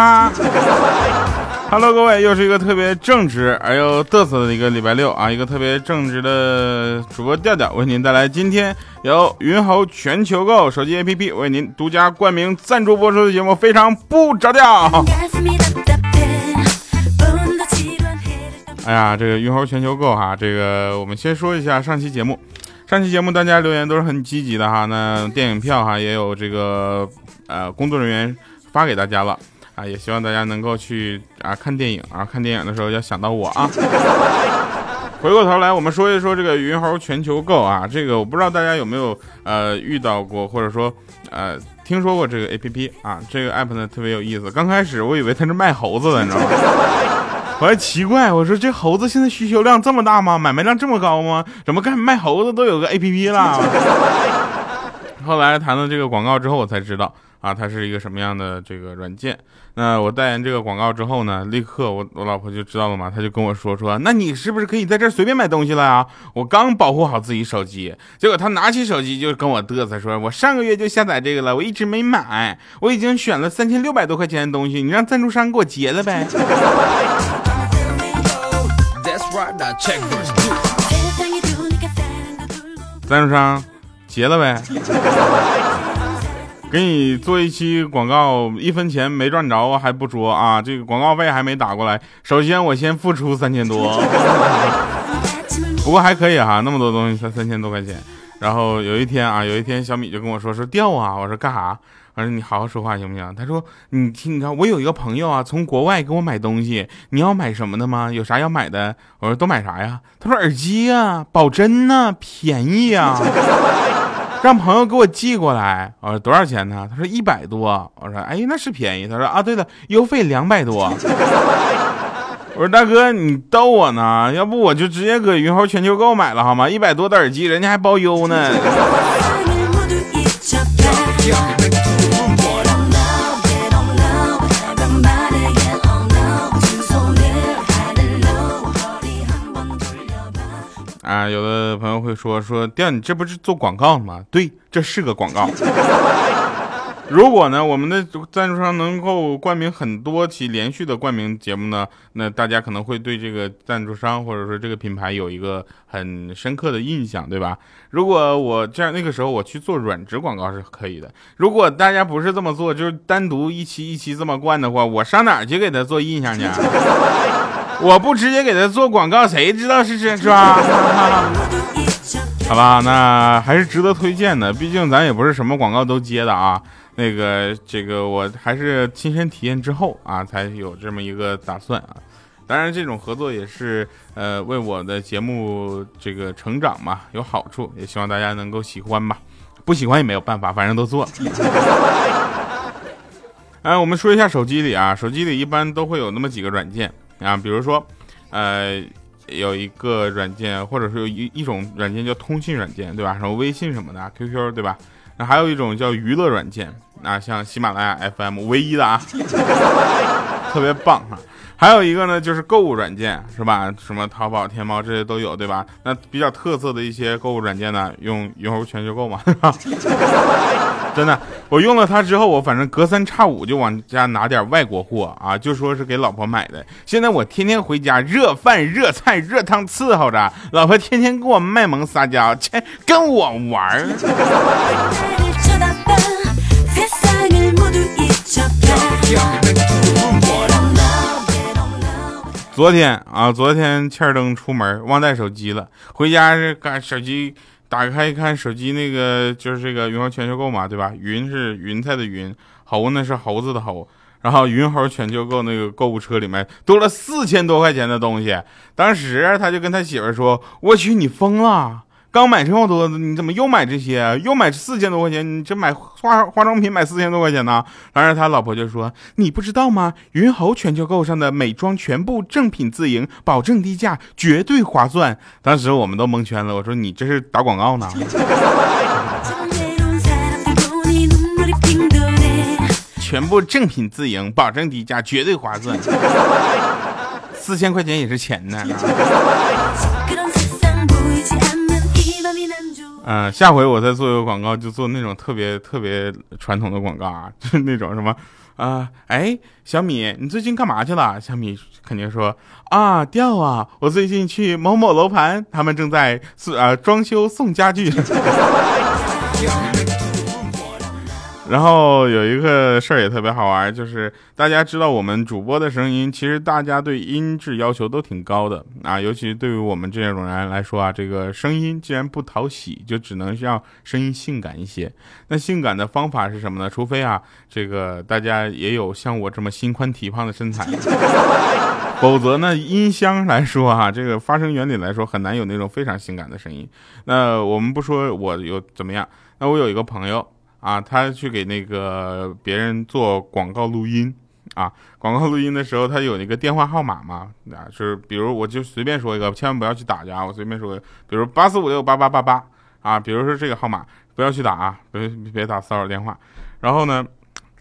哈。Hello，各位，又是一个特别正直而又嘚瑟的一个礼拜六啊！一个特别正直的主播调调为您带来今天由云猴全球购手机 APP 为您独家冠名赞助播出的节目，非常不着调。哎呀，这个云猴全球购哈，这个我们先说一下上期节目。上期节目大家留言都是很积极的哈，那电影票哈也有这个呃工作人员发给大家了。啊，也希望大家能够去啊看电影啊，看电影的时候要想到我啊。回过头来，我们说一说这个云猴全球购啊，这个我不知道大家有没有呃遇到过，或者说呃听说过这个 A P P 啊，这个 app 呢特别有意思。刚开始我以为它是卖猴子的，你知道吗？我还奇怪，我说这猴子现在需求量这么大吗？买卖量这么高吗？怎么干卖猴子都有个 A P P 了？后来谈了这个广告之后，我才知道。啊，它是一个什么样的这个软件？那我代言这个广告之后呢，立刻我我老婆就知道了嘛，她就跟我说说，那你是不是可以在这随便买东西了啊？我刚保护好自己手机，结果她拿起手机就跟我嘚瑟说，我上个月就下载这个了，我一直没买，我已经选了三千六百多块钱的东西，你让赞助商给我结了呗。赞助商结了呗。给你做一期广告，一分钱没赚着还不说啊，这个广告费还没打过来。首先我先付出三千多，不过还可以哈，那么多东西才三千多块钱。然后有一天啊，有一天小米就跟我说说掉啊，我说干啥？我说你好好说话行不行？他说你听，你看我有一个朋友啊，从国外给我买东西，你要买什么的吗？有啥要买的？我说都买啥呀？他说耳机啊，保真呢，便宜啊。让朋友给我寄过来，我说多少钱呢？他说一百多。我说哎，那是便宜。他说啊，对了，邮费两百多。我说大哥，你逗我呢？要不我就直接搁云猴全球购买了好吗？一百多的耳机，人家还包邮呢。啊，有的朋友会说说，调你这不是做广告吗？对，这是个广告。如果呢，我们的赞助商能够冠名很多期连续的冠名节目呢，那大家可能会对这个赞助商或者说这个品牌有一个很深刻的印象，对吧？如果我这样那个时候我去做软植广告是可以的。如果大家不是这么做，就是单独一期一期这么灌的话，我上哪儿去给他做印象去？我不直接给他做广告，谁知道是是是吧？好吧，那还是值得推荐的，毕竟咱也不是什么广告都接的啊。那个，这个我还是亲身体验之后啊，才有这么一个打算啊。当然，这种合作也是呃为我的节目这个成长嘛有好处，也希望大家能够喜欢吧。不喜欢也没有办法，反正都做。哎，我们说一下手机里啊，手机里一般都会有那么几个软件。啊，比如说，呃，有一个软件，或者是有一一种软件叫通信软件，对吧？什么微信什么的，QQ，对吧？那还有一种叫娱乐软件，啊，像喜马拉雅 FM，唯一的啊，特别棒哈。还有一个呢，就是购物软件，是吧？什么淘宝、天猫这些都有，对吧？那比较特色的一些购物软件呢，用云猴全球购嘛，真的，我用了它之后，我反正隔三差五就往家拿点外国货啊，就说是给老婆买的。现在我天天回家，热饭、热菜、热汤伺候着，老婆天天给我卖萌撒娇，切跟我玩儿。昨天啊，昨天欠灯出门忘带手机了，回家是干手机打开一看，手机那个就是这个云猴全球购嘛，对吧？云是云彩的云，猴呢是猴子的猴，然后云猴全球购那个购物车里面多了四千多块钱的东西，当时他就跟他媳妇说：“我去，你疯了！”刚买这么多，你怎么又买这些？又买四千多块钱？你这买化化妆品买四千多块钱呢？当时他老婆就说：“你不知道吗？云猴全球购上的美妆全部正品自营，保证低价，绝对划算。”当时我们都蒙圈了。我说：“你这是打广告呢？” 全部正品自营，保证低价，绝对划算。四千块钱也是钱呢。嗯，下回我再做一个广告，就做那种特别特别传统的广告啊，就是那种什么，啊，哎，小米，你最近干嘛去了？小米肯定说啊，掉啊，我最近去某某楼盘，他们正在啊装修送家具。然后有一个事儿也特别好玩，就是大家知道我们主播的声音，其实大家对音质要求都挺高的啊，尤其对于我们这种人来说啊，这个声音既然不讨喜，就只能让声音性感一些。那性感的方法是什么呢？除非啊，这个大家也有像我这么心宽体胖的身材，否则呢，音箱来说哈，这个发声原理来说很难有那种非常性感的声音。那我们不说我有怎么样，那我有一个朋友。啊，他去给那个别人做广告录音，啊，广告录音的时候，他有那个电话号码嘛，啊，就是比如我就随便说一个，千万不要去打去啊，我随便说，比如八四五六八八八八，啊，比如说这个号码，不要去打啊，别别打骚扰电话。然后呢，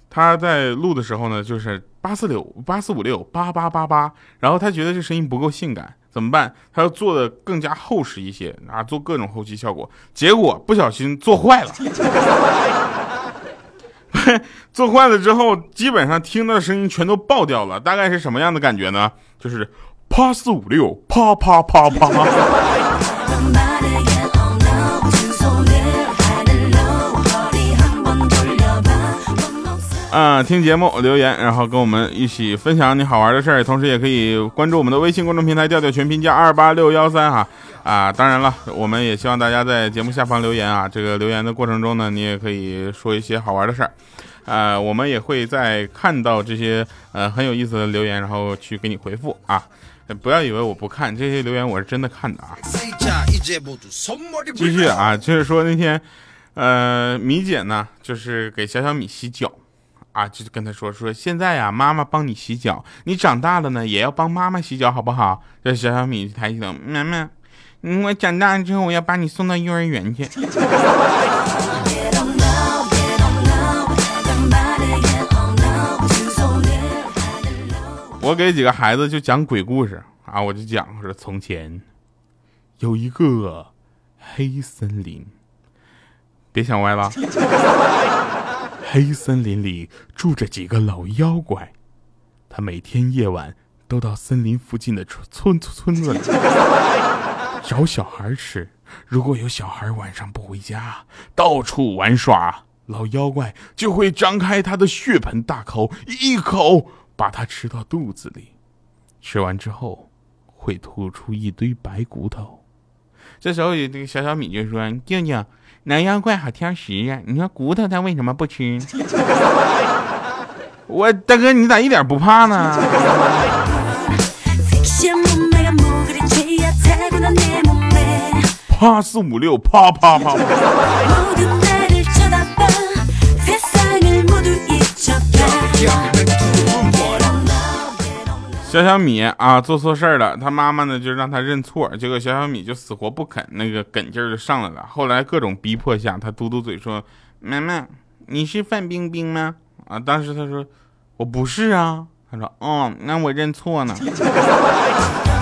他在录的时候呢，就是八四六八四五六八八八八，然后他觉得这声音不够性感。怎么办？他要做的更加厚实一些啊，做各种后期效果，结果不小心做坏了。做坏了之后，基本上听到的声音全都爆掉了。大概是什么样的感觉呢？就是啪四五六，啪啪啪啪。啊，听节目留言，然后跟我们一起分享你好玩的事儿，同时也可以关注我们的微信公众平台“调调全拼加二八六幺三”哈啊，当然了，我们也希望大家在节目下方留言啊，这个留言的过程中呢，你也可以说一些好玩的事儿，啊，我们也会在看到这些呃很有意思的留言，然后去给你回复啊，不要以为我不看这些留言，我是真的看的啊。继续啊，就是说那天，呃，米姐呢，就是给小小米洗脚。啊，就跟他说说，现在呀，妈妈帮你洗脚，你长大了呢，也要帮妈妈洗脚，好不好？这小小米抬起头，妈妈，我长大了之后，我要把你送到幼儿园去。我给几个孩子就讲鬼故事啊，我就讲说，从前有一个黑森林，别想歪了。黑森林里住着几个老妖怪，他每天夜晚都到森林附近的村村村子里 找小孩吃。如果有小孩晚上不回家，到处玩耍，老妖怪就会张开他的血盆大口，一口把他吃到肚子里。吃完之后，会吐出一堆白骨头。这时候，有这个小小米就说：“静静。”南妖怪好挑食呀！你说骨头他为什么不吃？我大哥，你咋一点不怕呢？怕四五六，啪啪啪。小小米啊，做错事儿了，他妈妈呢就让他认错，结果小小米就死活不肯，那个梗劲儿就上来了。后来各种逼迫下，他嘟嘟嘴说：“妈妈，你是范冰冰吗？”啊，当时他说：“我不是啊。”他说：“哦，那我认错呢。”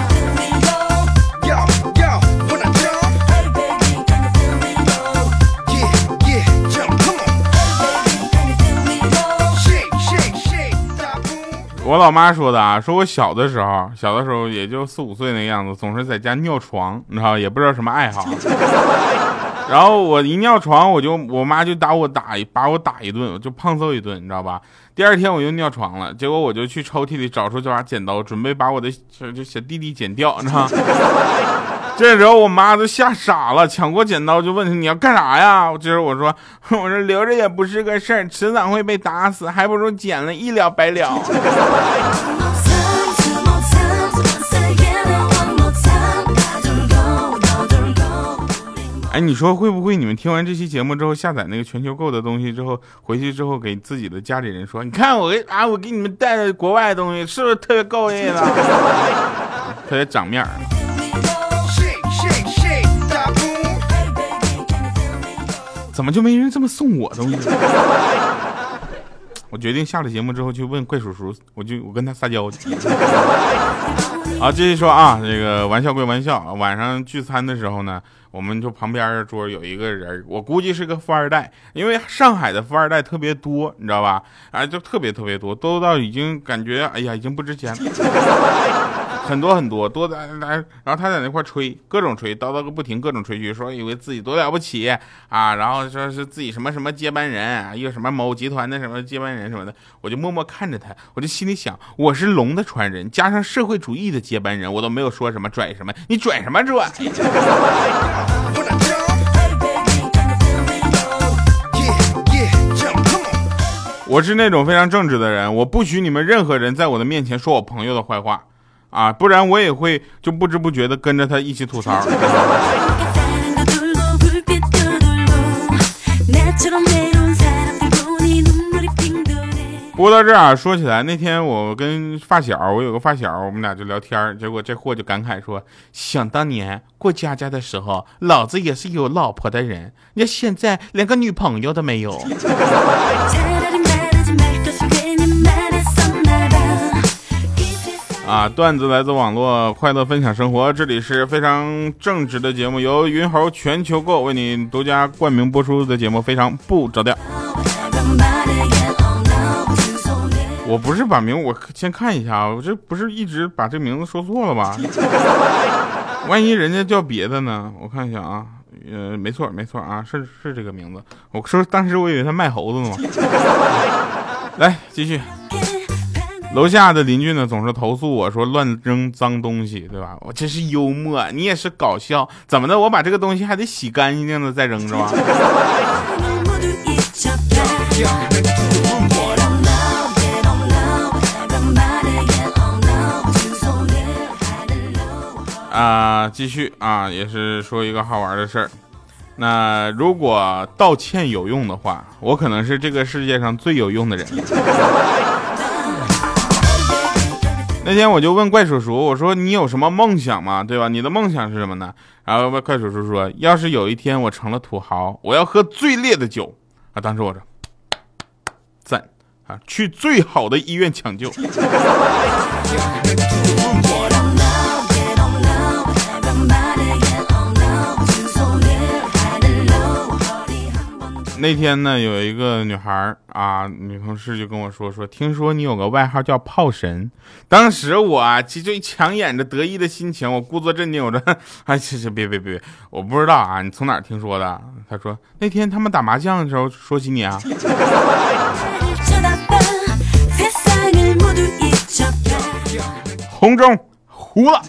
我老妈说的啊，说我小的时候，小的时候也就四五岁那样子，总是在家尿床，你知道，也不知道什么爱好。然后我一尿床，我就我妈就打我打把我打一顿，就胖揍一顿，你知道吧？第二天我又尿床了，结果我就去抽屉里找出这把剪刀，准备把我的小就小弟弟剪掉，你知道。这时候我妈都吓傻了，抢过剪刀就问他你要干啥呀？这时候我说我说留着也不是个事儿，迟早会被打死，还不如剪了一了百了。哎，你说会不会你们听完这期节目之后下载那个全球购的东西之后，回去之后给自己的家里人说，你看我给啊我给你们带的国外的东西是不是特别够意思，特别长面儿。怎么就没人这么送我东西？我决定下了节目之后去问怪叔叔，我就我跟他撒娇去。好，继续说啊，这个玩笑归玩笑啊，晚上聚餐的时候呢，我们就旁边桌有一个人，我估计是个富二代，因为上海的富二代特别多，你知道吧？啊，就特别特别多，多到已经感觉，哎呀，已经不值钱了。很多很多多的来，然后他在那块吹，各种吹，叨叨个不停，各种吹嘘，说以为自己多了不起啊，然后说是自己什么什么接班人，一个什么某集团的什么接班人什么的，我就默默看着他，我就心里想，我是龙的传人，加上社会主义的接班人，我都没有说什么拽什么，你拽什么拽？我是那种非常正直的人，我不许你们任何人在我的面前说我朋友的坏话。啊，不然我也会就不知不觉的跟着他一起吐槽。播到这儿啊说起来，那天我跟发小，我有个发小，我们俩就聊天结果这货就感慨说：“想当年过家家的时候，老子也是有老婆的人，你现在连个女朋友都没有。”啊，段子来自网络，快乐分享生活。这里是非常正直的节目，由云猴全球购为你独家冠名播出的节目，非常不着调。我不是把名，我先看一下啊，我这不是一直把这名字说错了吧？万一人家叫别的呢？我看一下啊，呃，没错没错啊，是是这个名字。我说当时我以为他卖猴子呢。来继续。楼下的邻居呢，总是投诉我说乱扔脏东西，对吧？我真是幽默，你也是搞笑，怎么的？我把这个东西还得洗干净了再扔，是吧？啊，继续啊，也是说一个好玩的事儿。那如果道歉有用的话，我可能是这个世界上最有用的人。那天我就问怪叔叔，我说你有什么梦想吗？对吧？你的梦想是什么呢？然后怪叔叔说，要是有一天我成了土豪，我要喝最烈的酒啊！当时我说，赞啊，去最好的医院抢救。那天呢，有一个女孩啊，女同事就跟我说说，听说你有个外号叫炮神。当时我啊，其实强掩着得意的心情，我故作镇定，我说，哎，其实别别别，我不知道啊，你从哪听说的？她说那天他们打麻将的时候说起你啊。红中糊了。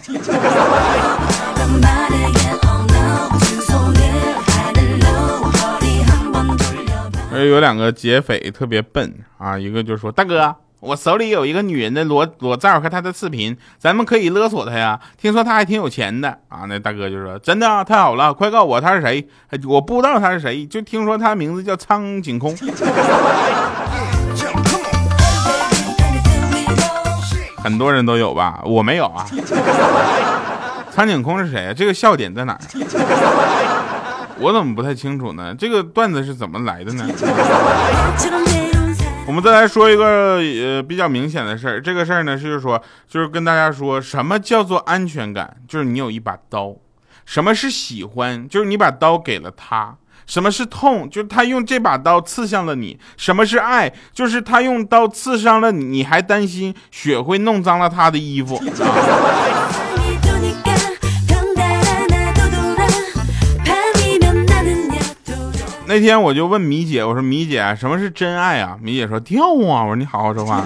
有两个劫匪特别笨啊，一个就说：“大哥，我手里有一个女人的裸裸照和她的视频，咱们可以勒索她呀。听说她还挺有钱的啊。”那大哥就说：“真的啊，太好了，快告诉我她是谁？我不知道她是谁，就听说她名字叫苍井空。”很多人都有吧，我没有啊。苍井空是谁啊？这个笑点在哪儿？我怎么不太清楚呢？这个段子是怎么来的呢？我们再来说一个呃比较明显的事儿，这个事儿呢是说，就是跟大家说什么叫做安全感，就是你有一把刀；什么是喜欢，就是你把刀给了他；什么是痛，就是他用这把刀刺向了你；什么是爱，就是他用刀刺伤了你，你还担心血会弄脏了他的衣服。那天我就问米姐，我说米姐，什么是真爱啊？米姐说掉啊。我说你好好说话。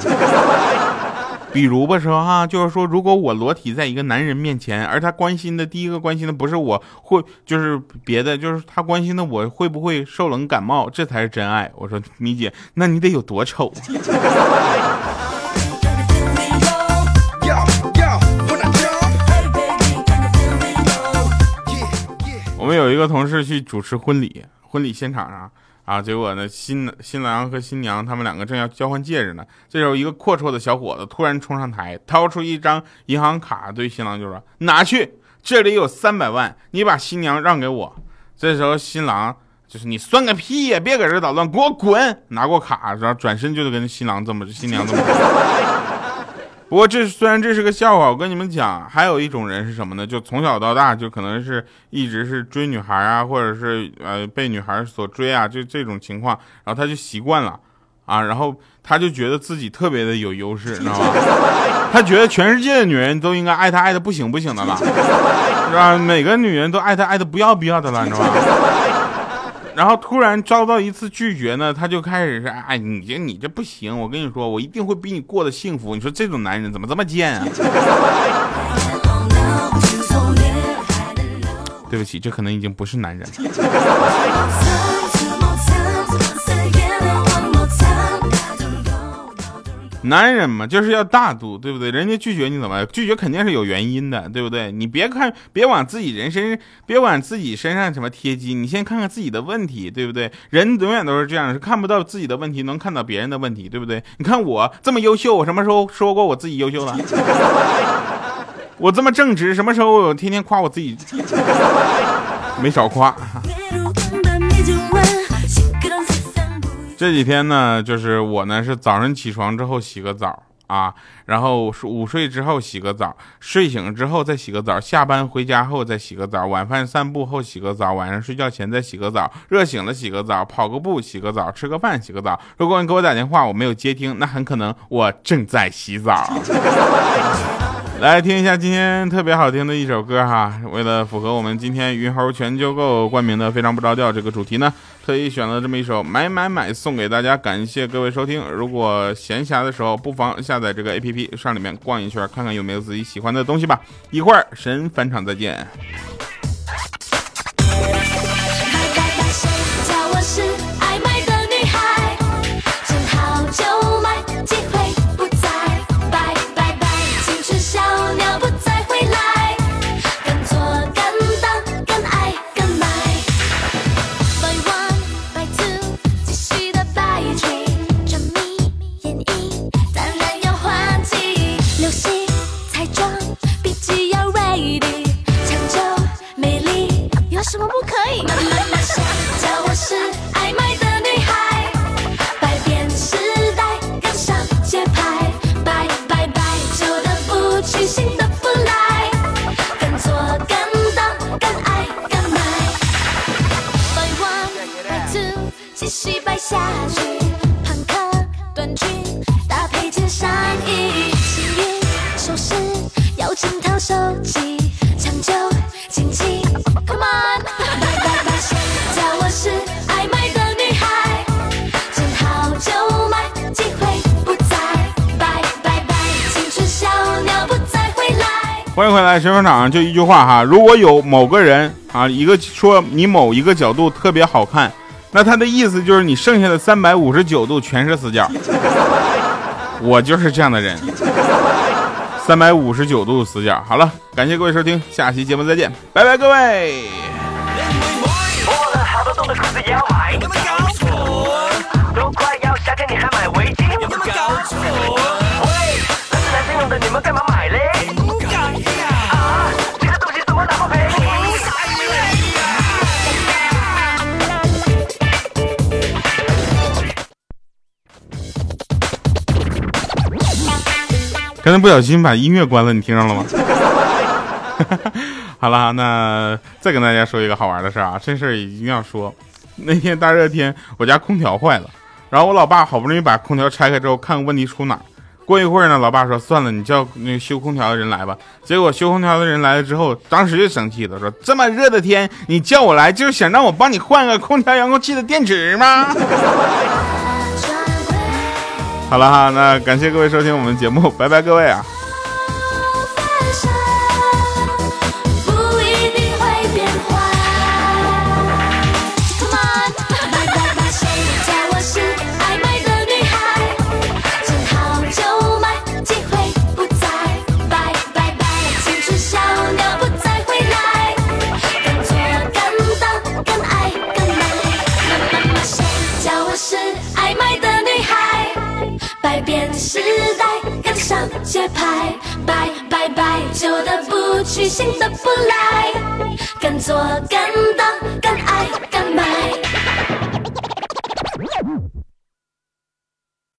比如吧，说哈，就是说，如果我裸体在一个男人面前，而他关心的第一个关心的不是我会，就是别的，就是他关心的我会不会受冷感冒，这才是真爱。我说米姐，那你得有多丑？我们有一个同事去主持婚礼。婚礼现场上啊，结果呢，新新郎和新娘他们两个正要交换戒指呢。这时候，一个阔绰的小伙子突然冲上台，掏出一张银行卡，对新郎就说：“拿去，这里有三百万，你把新娘让给我。”这时候，新郎就是你算个屁呀！别搁这捣乱，给我滚！拿过卡，然后转身就跟新郎这么新娘这么。不过这虽然这是个笑话，我跟你们讲，还有一种人是什么呢？就从小到大就可能是一直是追女孩啊，或者是呃被女孩所追啊，就这种情况，然后他就习惯了啊，然后他就觉得自己特别的有优势，你知道吗？他觉得全世界的女人都应该爱他爱的不行不行的了，是吧？每个女人都爱他爱的不要不要的了，你知道吧？然后突然遭到一次拒绝呢，他就开始是，哎，你这你这不行，我跟你说，我一定会比你过得幸福。你说这种男人怎么这么贱啊？对不起，这可能已经不是男人了。男人嘛，就是要大度，对不对？人家拒绝你怎么？拒绝肯定是有原因的，对不对？你别看，别往自己人身，别往自己身上什么贴金，你先看看自己的问题，对不对？人永远都是这样，是看不到自己的问题，能看到别人的问题，对不对？你看我这么优秀，我什么时候说过我自己优秀了？我这么正直，什么时候我天天夸我自己？没少夸。这几天呢，就是我呢是早上起床之后洗个澡啊，然后午睡之后洗个澡，睡醒之后再洗个澡，下班回家后再洗个澡，晚饭散步后洗个澡，晚上睡觉前再洗个澡，热醒了洗个澡，跑个步洗个澡，吃个饭洗个澡。如果你给我打电话我没有接听，那很可能我正在洗澡。来听一下今天特别好听的一首歌哈，为了符合我们今天云猴全球购冠名的非常不着调这个主题呢，特意选了这么一首买买买送给大家，感谢各位收听。如果闲暇的时候，不妨下载这个 APP 上里面逛一圈，看看有没有自己喜欢的东西吧。一会儿神返场再见。欢迎回来，神风场就一句话哈，如果有某个人啊，一个说你某一个角度特别好看，那他的意思就是你剩下的三百五十九度全是死角。我就是这样的人，三百五十九度死角。好了，感谢各位收听，下期节目再见，拜拜各位。刚才不小心把音乐关了，你听上了吗？好了，那再跟大家说一个好玩的事儿啊，这事儿一定要说。那天大热天，我家空调坏了，然后我老爸好不容易把空调拆开之后，看看问题出哪。过一会儿呢，老爸说算了，你叫那个修空调的人来吧。结果修空调的人来了之后，当时就生气了，说这么热的天，你叫我来就是想让我帮你换个空调遥控器的电池吗？好了哈，那感谢各位收听我们节目，拜拜各位啊。